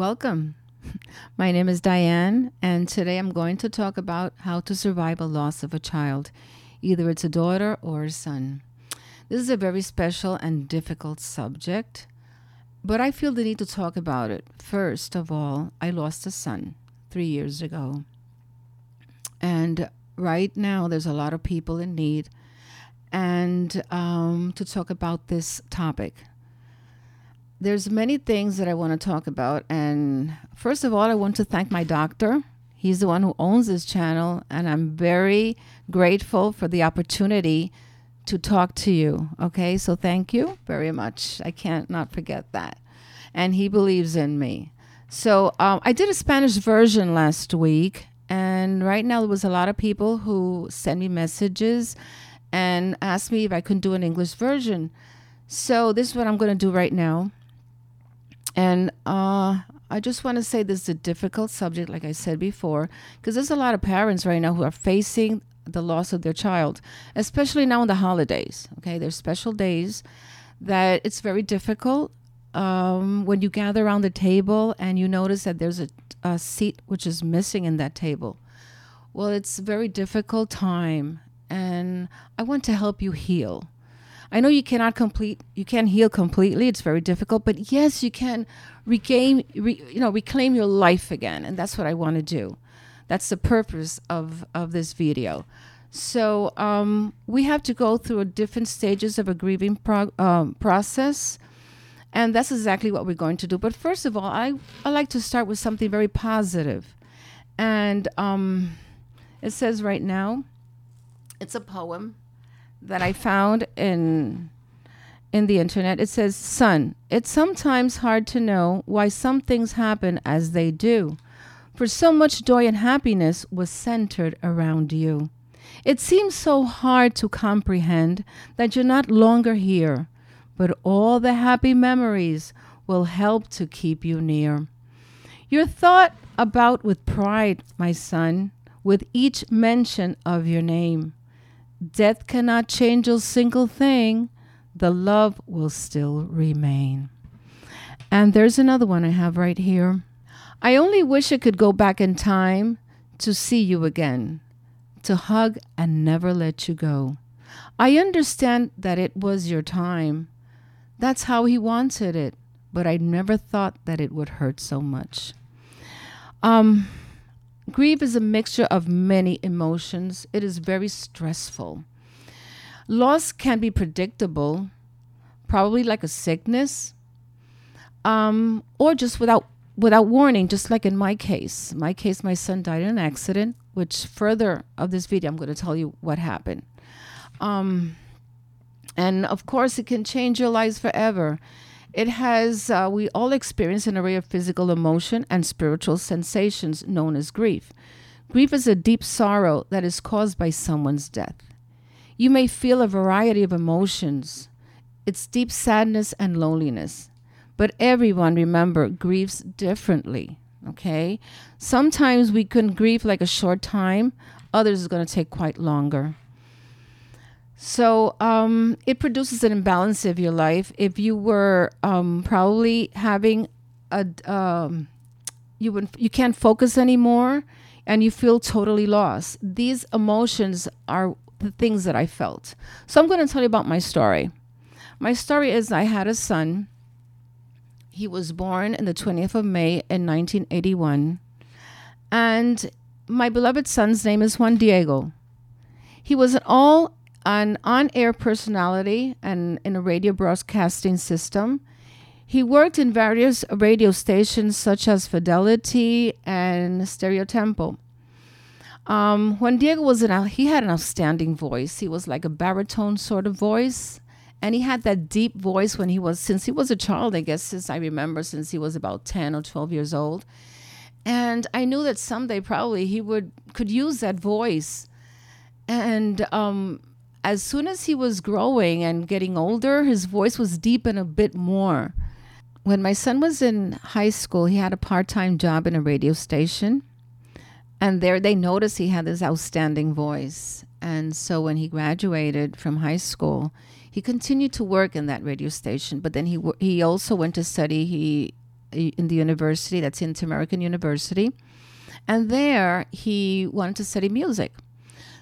Welcome. My name is Diane, and today I'm going to talk about how to survive a loss of a child, either it's a daughter or a son. This is a very special and difficult subject, but I feel the need to talk about it. First of all, I lost a son three years ago. And right now, there's a lot of people in need. And um, to talk about this topic, there's many things that I want to talk about. And first of all, I want to thank my doctor. He's the one who owns this channel, and I'm very grateful for the opportunity to talk to you. Okay, so thank you very much. I can't not forget that. And he believes in me. So um, I did a Spanish version last week, and right now there was a lot of people who send me messages and asked me if I could do an English version. So this is what I'm going to do right now. And uh, I just want to say this is a difficult subject, like I said before, because there's a lot of parents right now who are facing the loss of their child, especially now in the holidays. Okay, there's special days that it's very difficult um, when you gather around the table and you notice that there's a, a seat which is missing in that table. Well, it's a very difficult time, and I want to help you heal. I know you cannot complete, you can't heal completely. It's very difficult, but yes, you can regain, re, you know, reclaim your life again, and that's what I want to do. That's the purpose of of this video. So um, we have to go through different stages of a grieving prog- um, process, and that's exactly what we're going to do. But first of all, I I like to start with something very positive, and um, it says right now, it's a poem that I found in in the internet. It says, "Son, it's sometimes hard to know why some things happen as they do, for so much joy and happiness was centered around you. It seems so hard to comprehend that you're not longer here, but all the happy memories will help to keep you near. You're thought about with pride, my son, with each mention of your name." Death cannot change a single thing. The love will still remain. And there's another one I have right here. I only wish I could go back in time to see you again, to hug and never let you go. I understand that it was your time. That's how he wanted it, but I never thought that it would hurt so much. Um, Grief is a mixture of many emotions. It is very stressful. Loss can be predictable, probably like a sickness, um, or just without without warning, just like in my case. My case, my son died in an accident, which further of this video, I'm going to tell you what happened. Um, and of course, it can change your lives forever. It has, uh, we all experience an array of physical emotion and spiritual sensations known as grief. Grief is a deep sorrow that is caused by someone's death. You may feel a variety of emotions. It's deep sadness and loneliness. But everyone, remember, grieves differently. Okay? Sometimes we can grieve like a short time, others is going to take quite longer. So um, it produces an imbalance of your life. If you were um, probably having a, um, you would you can't focus anymore, and you feel totally lost. These emotions are the things that I felt. So I'm going to tell you about my story. My story is I had a son. He was born in the 20th of May in 1981, and my beloved son's name is Juan Diego. He was an all an on air personality and in a radio broadcasting system. He worked in various radio stations such as Fidelity and Stereo Tempo. Um, when Diego was an, he had an outstanding voice. He was like a baritone sort of voice, and he had that deep voice when he was since he was a child. I guess since I remember, since he was about ten or twelve years old, and I knew that someday probably he would could use that voice, and um, as soon as he was growing and getting older, his voice was deepened a bit more. When my son was in high school, he had a part time job in a radio station. And there they noticed he had this outstanding voice. And so when he graduated from high school, he continued to work in that radio station. But then he, he also went to study. He in the university, that's Inter-American University. And there he wanted to study music.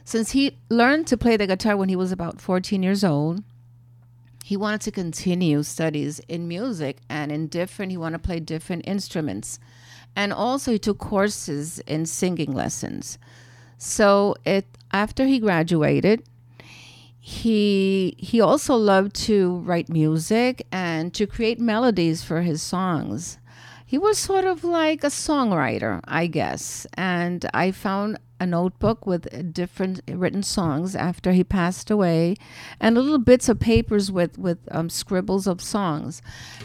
Since he learned to play the guitar when he was about 14 years old, he wanted to continue studies in music and in different, he wanted to play different instruments. And also, he took courses in singing lessons. So, it after he graduated, he he also loved to write music and to create melodies for his songs. He was sort of like a songwriter, I guess. And I found a notebook with different written songs after he passed away, and little bits of papers with with um, scribbles of songs,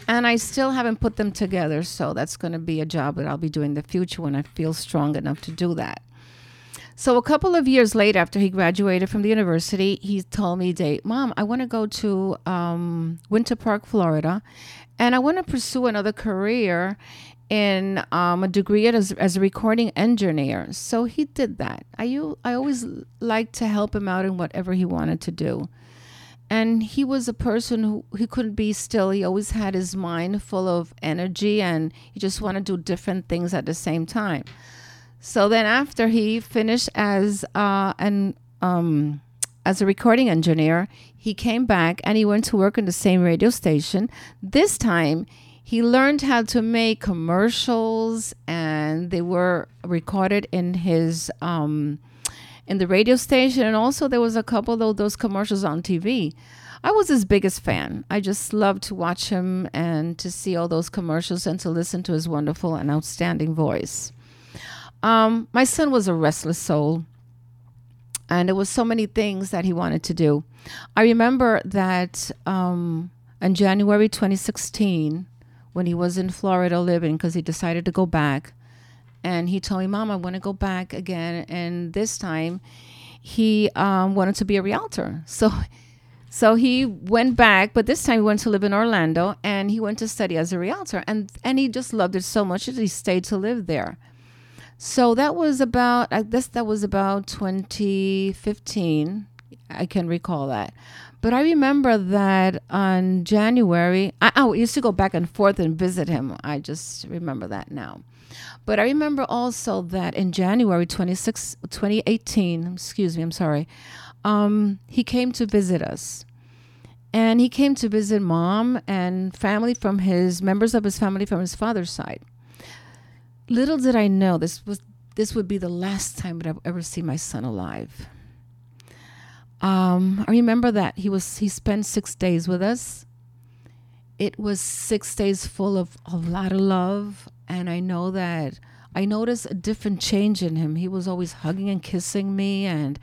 and I still haven't put them together. So that's going to be a job that I'll be doing in the future when I feel strong enough to do that. So a couple of years later, after he graduated from the university, he told me, "Date, mom, I want to go to um, Winter Park, Florida, and I want to pursue another career in um, a degree as, as a recording engineer. So he did that. I, I always liked to help him out in whatever he wanted to do. And he was a person who he couldn't be still. He always had his mind full of energy and he just wanted to do different things at the same time. So then after he finished as uh, an um, as a recording engineer, he came back and he went to work in the same radio station. This time he learned how to make commercials and they were recorded in his um, in the radio station. And also there was a couple of those commercials on tv i was his biggest fan. I just loved to watch him and to see all those commercials and to listen to his wonderful and outstanding voice um, my son was a restless soul and there was so many things that he wanted to do i remember that um, in january 2016 when he was in Florida living because he decided to go back. And he told me, Mom, I want to go back again. And this time he um, wanted to be a realtor. So, so he went back, but this time he went to live in Orlando and he went to study as a realtor. And, and he just loved it so much that he stayed to live there. So that was about, I guess that was about 2015. I can recall that. But I remember that on January, I, I used to go back and forth and visit him. I just remember that now. But I remember also that in January 26, 2018, excuse me, I'm sorry, um, he came to visit us. And he came to visit mom and family from his members of his family from his father's side. Little did I know this was this would be the last time that I'd ever see my son alive. Um, I remember that he was he spent six days with us. It was six days full of a lot of love, and I know that I noticed a different change in him. He was always hugging and kissing me and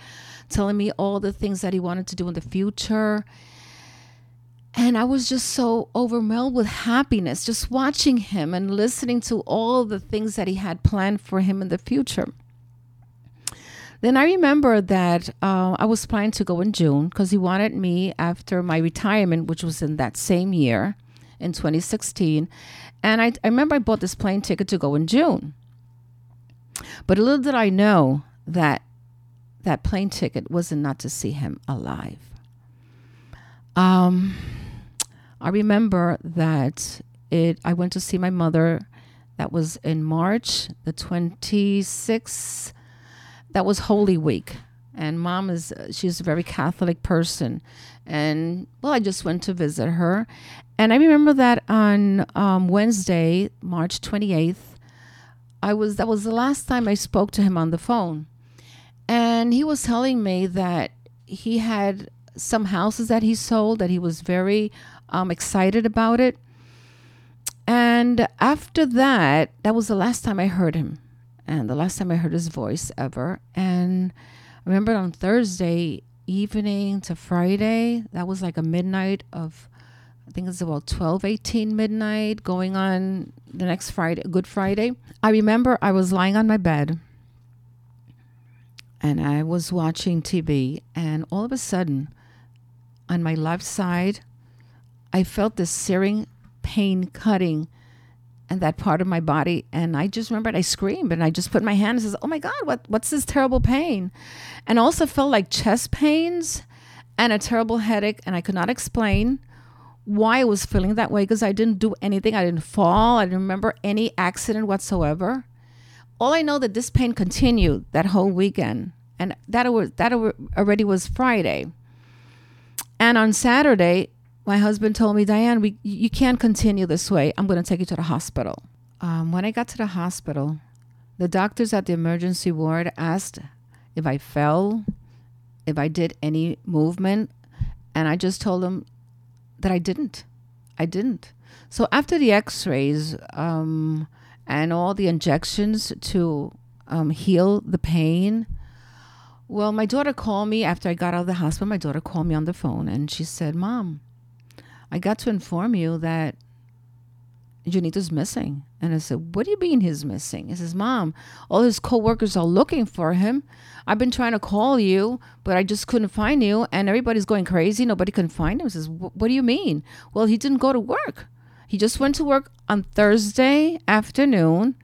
telling me all the things that he wanted to do in the future. And I was just so overwhelmed with happiness just watching him and listening to all the things that he had planned for him in the future. Then I remember that uh, I was planning to go in June because he wanted me after my retirement, which was in that same year in 2016. And I, I remember I bought this plane ticket to go in June. But little did I know that that plane ticket was not not to see him alive. Um, I remember that it. I went to see my mother. That was in March the 26th that was Holy Week. And mom is, she's a very Catholic person. And well, I just went to visit her. And I remember that on um, Wednesday, March 28th, I was, that was the last time I spoke to him on the phone. And he was telling me that he had some houses that he sold, that he was very um, excited about it. And after that, that was the last time I heard him and the last time I heard his voice ever. And I remember on Thursday evening to Friday, that was like a midnight of, I think it's about 12, 18 midnight, going on the next Friday, Good Friday. I remember I was lying on my bed and I was watching TV, and all of a sudden, on my left side, I felt this searing pain cutting and that part of my body. And I just remembered I screamed and I just put my hand and says, Oh my God, what, what's this terrible pain? And also felt like chest pains and a terrible headache. And I could not explain why I was feeling that way because I didn't do anything. I didn't fall. I didn't remember any accident whatsoever. All I know that this pain continued that whole weekend, and that was that already was Friday. And on Saturday, my husband told me, Diane, we you can't continue this way. I'm going to take you to the hospital. Um, when I got to the hospital, the doctors at the emergency ward asked if I fell, if I did any movement, and I just told them that I didn't. I didn't. So after the X-rays um, and all the injections to um, heal the pain, well, my daughter called me after I got out of the hospital. My daughter called me on the phone and she said, "Mom, I got to inform you that Junito's missing. And I said, What do you mean he's missing? He says, Mom, all his coworkers are looking for him. I've been trying to call you, but I just couldn't find you. And everybody's going crazy. Nobody can find him. He says, What do you mean? Well, he didn't go to work. He just went to work on Thursday afternoon,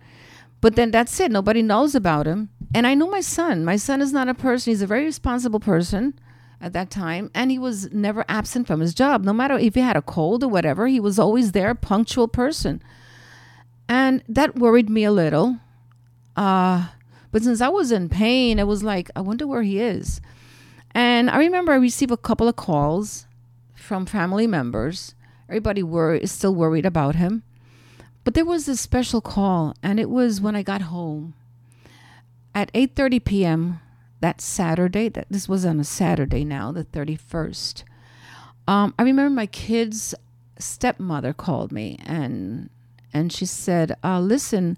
but then that's it. Nobody knows about him. And I know my son. My son is not a person, he's a very responsible person at that time and he was never absent from his job. No matter if he had a cold or whatever he was always there a punctual person. And that worried me a little. Uh, but since i was in pain i was like i wonder where he is. And i remember i received a couple of calls from family members. Everybody were is still worried about him. But there was this special call and it was when i got home. At 8.30 p.m that Saturday, that this was on a Saturday now, the 31st. Um, I remember my kid's stepmother called me and and she said, uh, "Listen,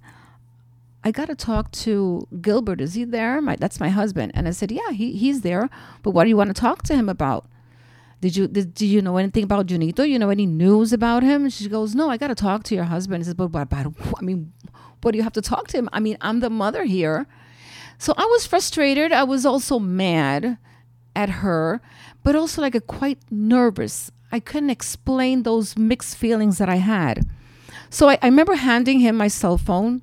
I got to talk to Gilbert. Is he there? My, that's my husband." And I said, "Yeah, he, he's there. But what do you want to talk to him about? Did you did, do you know anything about Junito? You know any news about him?" And she goes, "No, I got to talk to your husband." He says, "But what about? I mean, what do you have to talk to him? I mean, I'm the mother here." So I was frustrated. I was also mad at her, but also like a quite nervous. I couldn't explain those mixed feelings that I had. So I, I remember handing him my cell phone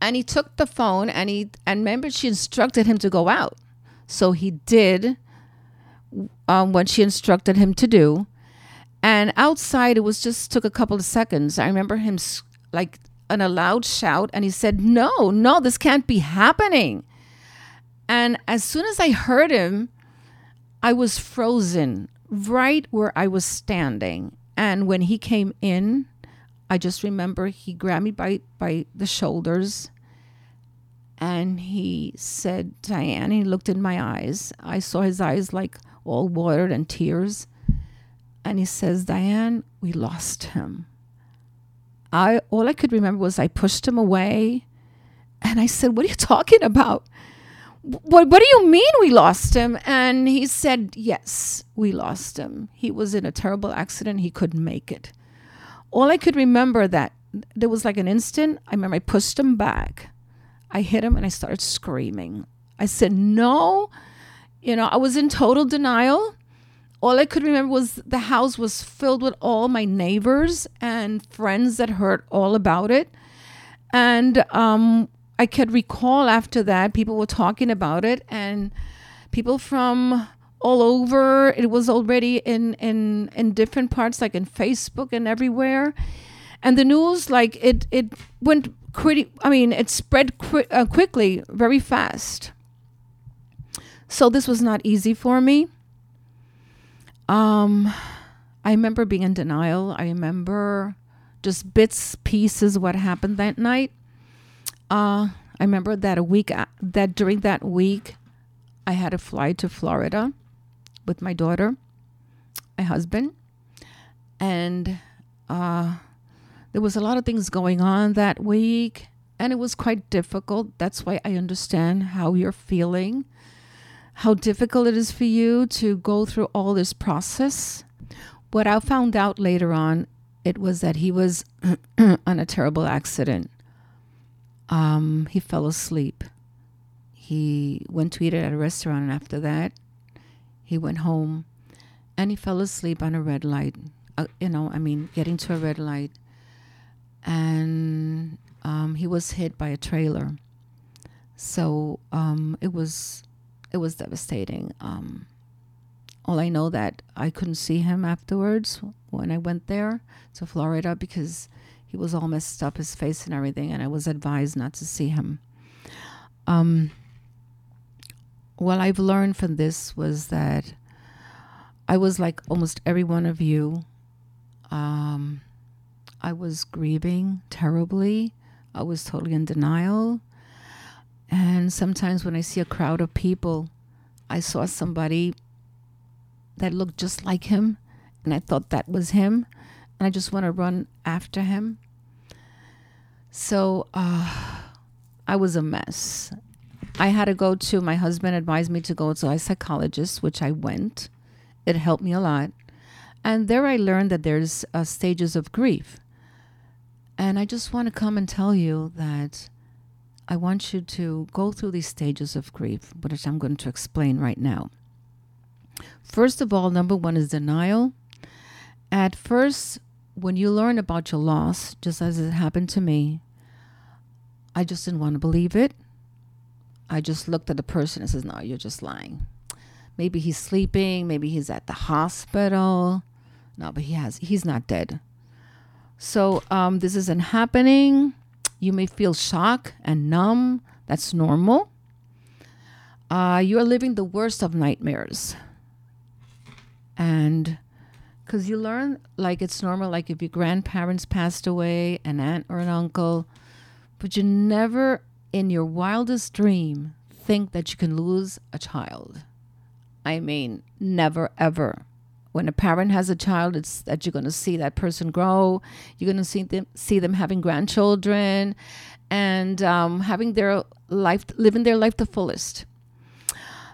and he took the phone and he and remember she instructed him to go out. So he did um, what she instructed him to do. And outside, it was just took a couple of seconds. I remember him like an a loud shout and he said, No, no, this can't be happening. And as soon as I heard him, I was frozen right where I was standing. And when he came in, I just remember he grabbed me by, by the shoulders and he said, Diane, he looked in my eyes. I saw his eyes like all watered and tears. And he says, Diane, we lost him. I all I could remember was I pushed him away and I said, What are you talking about? What, what do you mean we lost him? And he said, Yes, we lost him. He was in a terrible accident. He couldn't make it. All I could remember that there was like an instant. I remember I pushed him back. I hit him and I started screaming. I said, No. You know, I was in total denial all I could remember was the house was filled with all my neighbors and friends that heard all about it. And um, I could recall after that, people were talking about it, and people from all over. It was already in in in different parts, like in Facebook and everywhere. And the news, like it it went pretty. I mean, it spread uh, quickly, very fast. So this was not easy for me. Um, I remember being in denial. I remember just bits, pieces, what happened that night. Uh, I remember that a week that during that week, I had to fly to Florida with my daughter, my husband, and uh, there was a lot of things going on that week, and it was quite difficult. That's why I understand how you're feeling how difficult it is for you to go through all this process. What I found out later on, it was that he was on a terrible accident. Um, he fell asleep. He went to eat at a restaurant, and after that, he went home and he fell asleep on a red light. Uh, you know, I mean, getting to a red light. And um, he was hit by a trailer. So um, it was it was devastating. Um, All I know that I couldn't see him afterwards when I went there to Florida because he was all messed up, his face and everything, and I was advised not to see him. Um, what I've learned from this was that I was like almost every one of you. Um, I was grieving terribly. I was totally in denial. And sometimes when I see a crowd of people, I saw somebody that looked just like him, and I thought that was him, and I just want to run after him. So uh, I was a mess. I had to go to, my husband advised me to go to a psychologist, which I went. It helped me a lot. And there I learned that there's uh, stages of grief. And I just want to come and tell you that I want you to go through these stages of grief, which I'm going to explain right now. First of all, number one is denial. At first, when you learn about your loss, just as it happened to me, I just didn't want to believe it. I just looked at the person and says, "No, you're just lying. Maybe he's sleeping. Maybe he's at the hospital. No, but he has. He's not dead. So um, this isn't happening. You may feel shock and numb. That's normal. Uh, you are living the worst of nightmares. And because you learn, like, it's normal, like, if your grandparents passed away, an aunt or an uncle, but you never, in your wildest dream, think that you can lose a child. I mean, never, ever when a parent has a child, it's that you're going to see that person grow. You're going to see them see them having grandchildren, and um, having their life, living their life the fullest.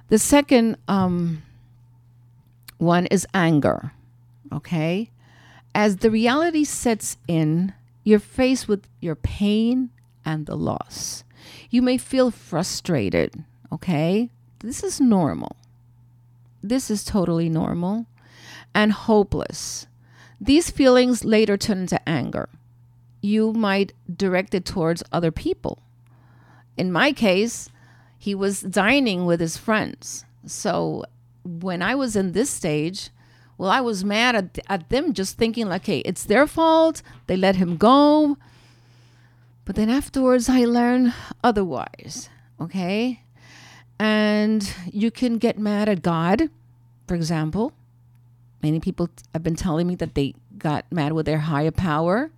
The second um, one is anger. Okay, as the reality sets in, you're faced with your pain and the loss. You may feel frustrated. Okay, this is normal. This is totally normal and hopeless. These feelings later turn into anger. You might direct it towards other people. In my case, he was dining with his friends. So when I was in this stage, well, I was mad at, at them just thinking, like, hey, it's their fault. They let him go. But then afterwards, I learned otherwise. Okay. And you can get mad at God, for example. Many people have been telling me that they got mad with their higher power.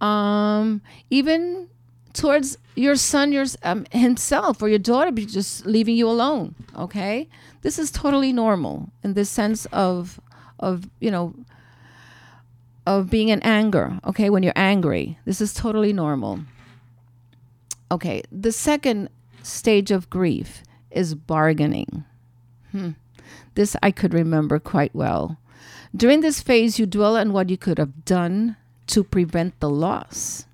Um, even towards your son your, um, himself or your daughter be just leaving you alone okay? This is totally normal in the sense of of you know of being in anger okay when you're angry. This is totally normal. Okay the second stage of grief is bargaining. Hmm. this i could remember quite well during this phase, you dwell on what you could have done to prevent the loss.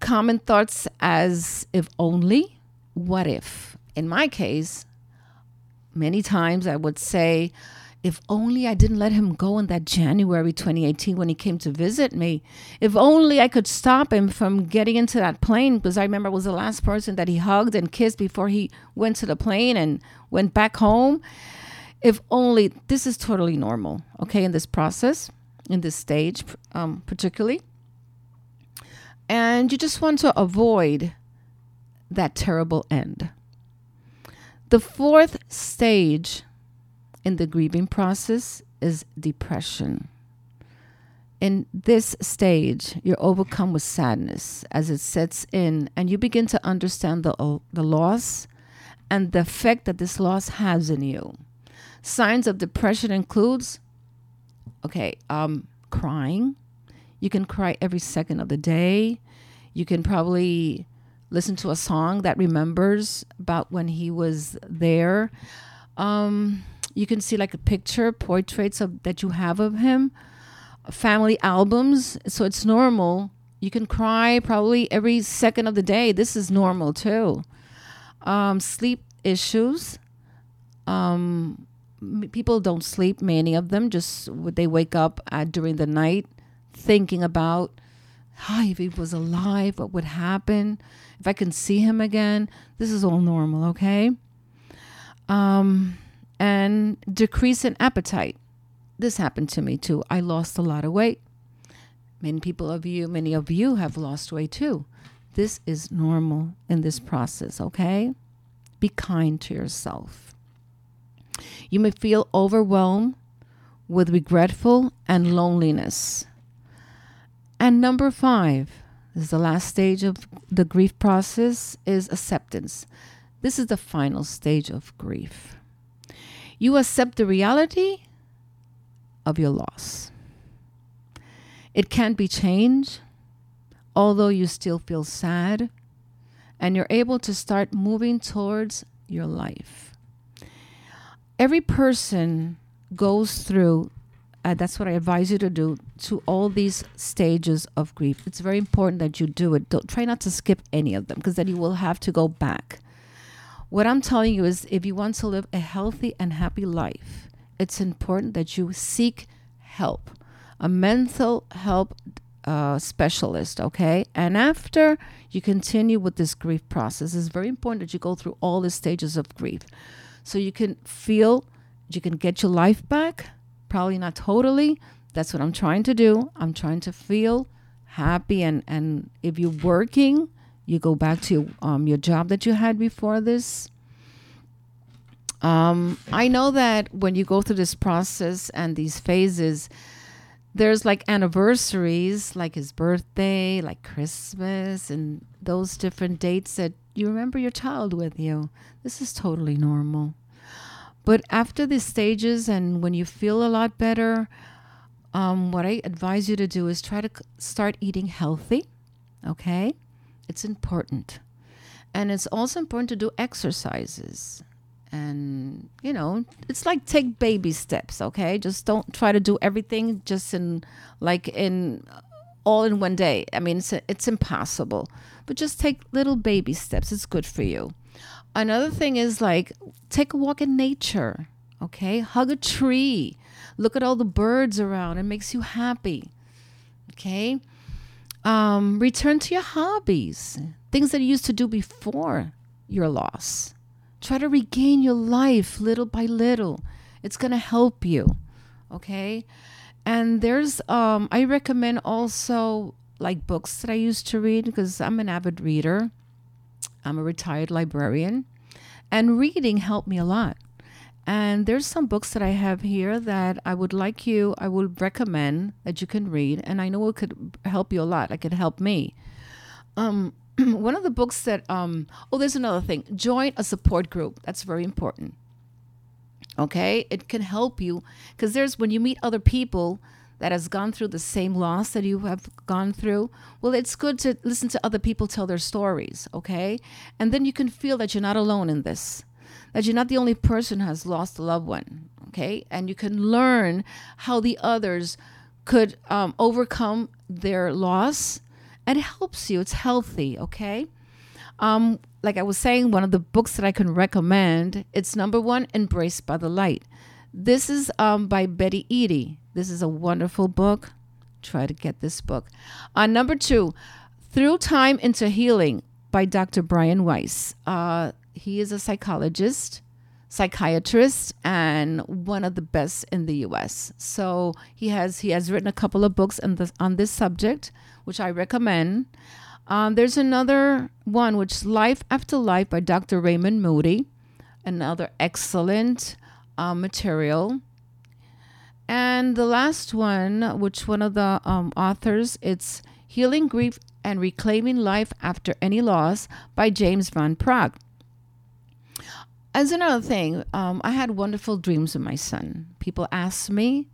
Common thoughts as if only, what if? In my case, many times I would say, if only I didn't let him go in that January 2018 when he came to visit me. If only I could stop him from getting into that plane because I remember I was the last person that he hugged and kissed before he went to the plane and went back home if only this is totally normal, okay, in this process, in this stage, um, particularly. And you just want to avoid that terrible end. The fourth stage in the grieving process is depression. In this stage, you're overcome with sadness as it sets in, and you begin to understand the, the loss and the effect that this loss has in you. Signs of depression includes okay, um, crying. You can cry every second of the day. You can probably listen to a song that remembers about when he was there. Um, you can see like a picture, portraits of that you have of him, family albums. So it's normal. You can cry probably every second of the day. This is normal too. Um, sleep issues. Um, people don't sleep. Many of them just they wake up uh, during the night thinking about, "Hi, if he was alive, what would happen? If I can see him again." This is all normal, okay? Um, and decrease in appetite. This happened to me too. I lost a lot of weight. Many people of you, many of you have lost weight too. This is normal in this process, okay? Be kind to yourself. You may feel overwhelmed with regretful and loneliness. And number 5, this is the last stage of the grief process is acceptance. This is the final stage of grief. You accept the reality of your loss. It can't be changed, although you still feel sad, and you're able to start moving towards your life. Every person goes through, uh, that's what I advise you to do, to all these stages of grief. It's very important that you do it. Don't try not to skip any of them because then you will have to go back. What I'm telling you is if you want to live a healthy and happy life, it's important that you seek help, a mental help uh, specialist, okay? And after you continue with this grief process, it's very important that you go through all the stages of grief so you can feel you can get your life back. Probably not totally. That's what I'm trying to do. I'm trying to feel happy and and if you're working you go back to um, your job that you had before this. Um, I know that when you go through this process and these phases, there's like anniversaries, like his birthday, like Christmas, and those different dates that you remember your child with you. This is totally normal. But after these stages, and when you feel a lot better, um, what I advise you to do is try to start eating healthy. Okay? It's important. And it's also important to do exercises. And, you know, it's like take baby steps, okay? Just don't try to do everything just in, like, in all in one day. I mean, it's, it's impossible. But just take little baby steps. It's good for you. Another thing is like take a walk in nature, okay? Hug a tree. Look at all the birds around. It makes you happy. Okay? Um, return to your hobbies, things that you used to do before your loss. Try to regain your life little by little. It's going to help you. Okay? And there's, um, I recommend also like books that I used to read because I'm an avid reader. I'm a retired librarian. And reading helped me a lot. And there's some books that I have here that I would like you, I would recommend that you can read. And I know it could help you a lot. It could help me. Um, one of the books that, um, oh, there's another thing. Join a support group. That's very important. Okay? It can help you because there's when you meet other people that has gone through the same loss that you have gone through, well, it's good to listen to other people tell their stories, okay? And then you can feel that you're not alone in this that you're not the only person who has lost a loved one, okay? And you can learn how the others could um, overcome their loss. And it helps you, it's healthy, okay? Um, like I was saying, one of the books that I can recommend, it's number one, Embraced by the Light. This is um, by Betty Eadie. This is a wonderful book. Try to get this book. Uh, number two, Through Time into Healing by Dr. Brian Weiss. Uh, he is a psychologist, psychiatrist, and one of the best in the U.S. So he has he has written a couple of books on this on this subject, which I recommend. Um, there's another one, which is Life After Life by Dr. Raymond Moody, another excellent uh, material. And the last one, which one of the um, authors, it's Healing Grief and Reclaiming Life After Any Loss by James Van Praagh as another thing, um, I had wonderful dreams with my son. People asked me,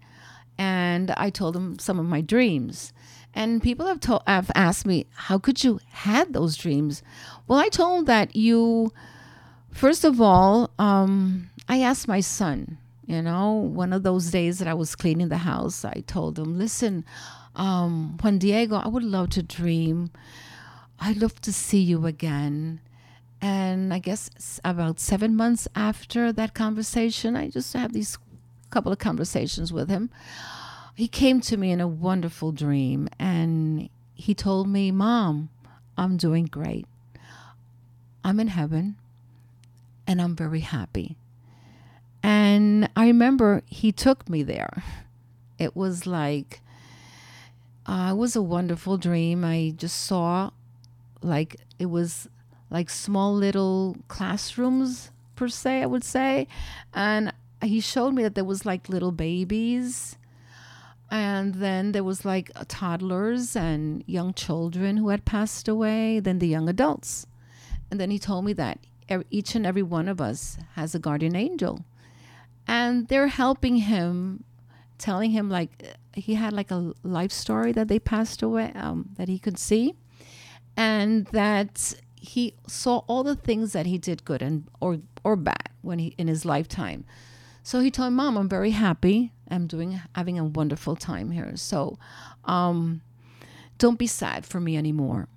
and I told them some of my dreams. And people have told, have asked me, "How could you had those dreams?" Well, I told that you, first of all, um, I asked my son. You know, one of those days that I was cleaning the house, I told him, "Listen, um, Juan Diego, I would love to dream. I'd love to see you again." And I guess about seven months after that conversation, I just have these couple of conversations with him. He came to me in a wonderful dream and he told me, Mom, I'm doing great. I'm in heaven and I'm very happy. And I remember he took me there. It was like, uh, it was a wonderful dream. I just saw like it was like small little classrooms per se, I would say. And he showed me that there was like little babies and then there was like toddlers and young children who had passed away then the young adults. And then he told me that each and every one of us has a guardian angel. And they're helping him telling him like he had like a life story that they passed away um, that he could see. And that he saw all the things that he did good and or or bad when he in his lifetime so he told mom i'm very happy. I'm doing having a wonderful time here. So um, don't be sad for me anymore.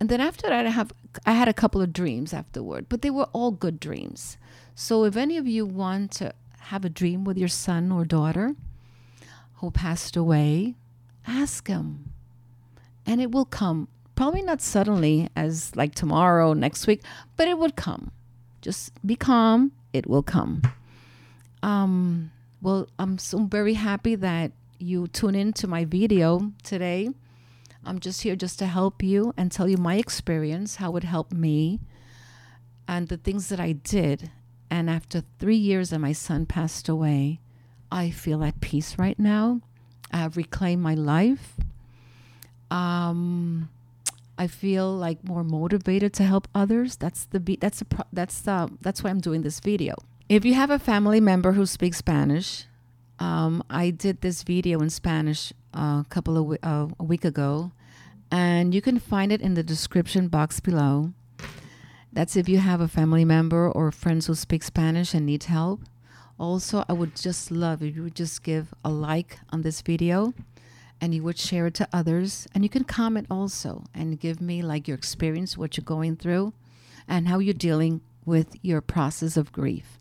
And then after that i have i had a couple of dreams afterward but they were all good dreams. So if any of you want to have a dream with your son or daughter who passed away ask him. And it will come. Probably not suddenly as like tomorrow next week but it would come. Just be calm. It will come um, well, I'm so very happy that you tune in to my video today. I'm just here just to help you and tell you my experience, how it helped me, and the things that I did. And after three years and my son passed away, I feel at peace right now. I have reclaimed my life. Um, I feel like more motivated to help others. That's the be- that's the pro- that's the that's why I'm doing this video. If you have a family member who speaks Spanish, um, I did this video in Spanish uh, a couple of uh, a week ago, and you can find it in the description box below. That's if you have a family member or friends who speak Spanish and need help. Also, I would just love if you would just give a like on this video and you would share it to others. And you can comment also and give me like your experience, what you're going through, and how you're dealing with your process of grief.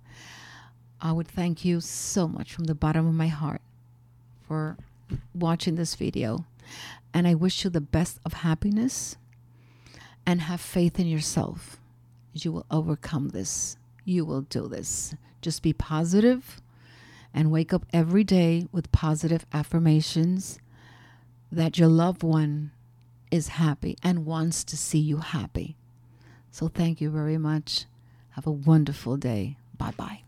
I would thank you so much from the bottom of my heart for watching this video. And I wish you the best of happiness and have faith in yourself. You will overcome this. You will do this. Just be positive and wake up every day with positive affirmations that your loved one is happy and wants to see you happy. So thank you very much. Have a wonderful day. Bye bye.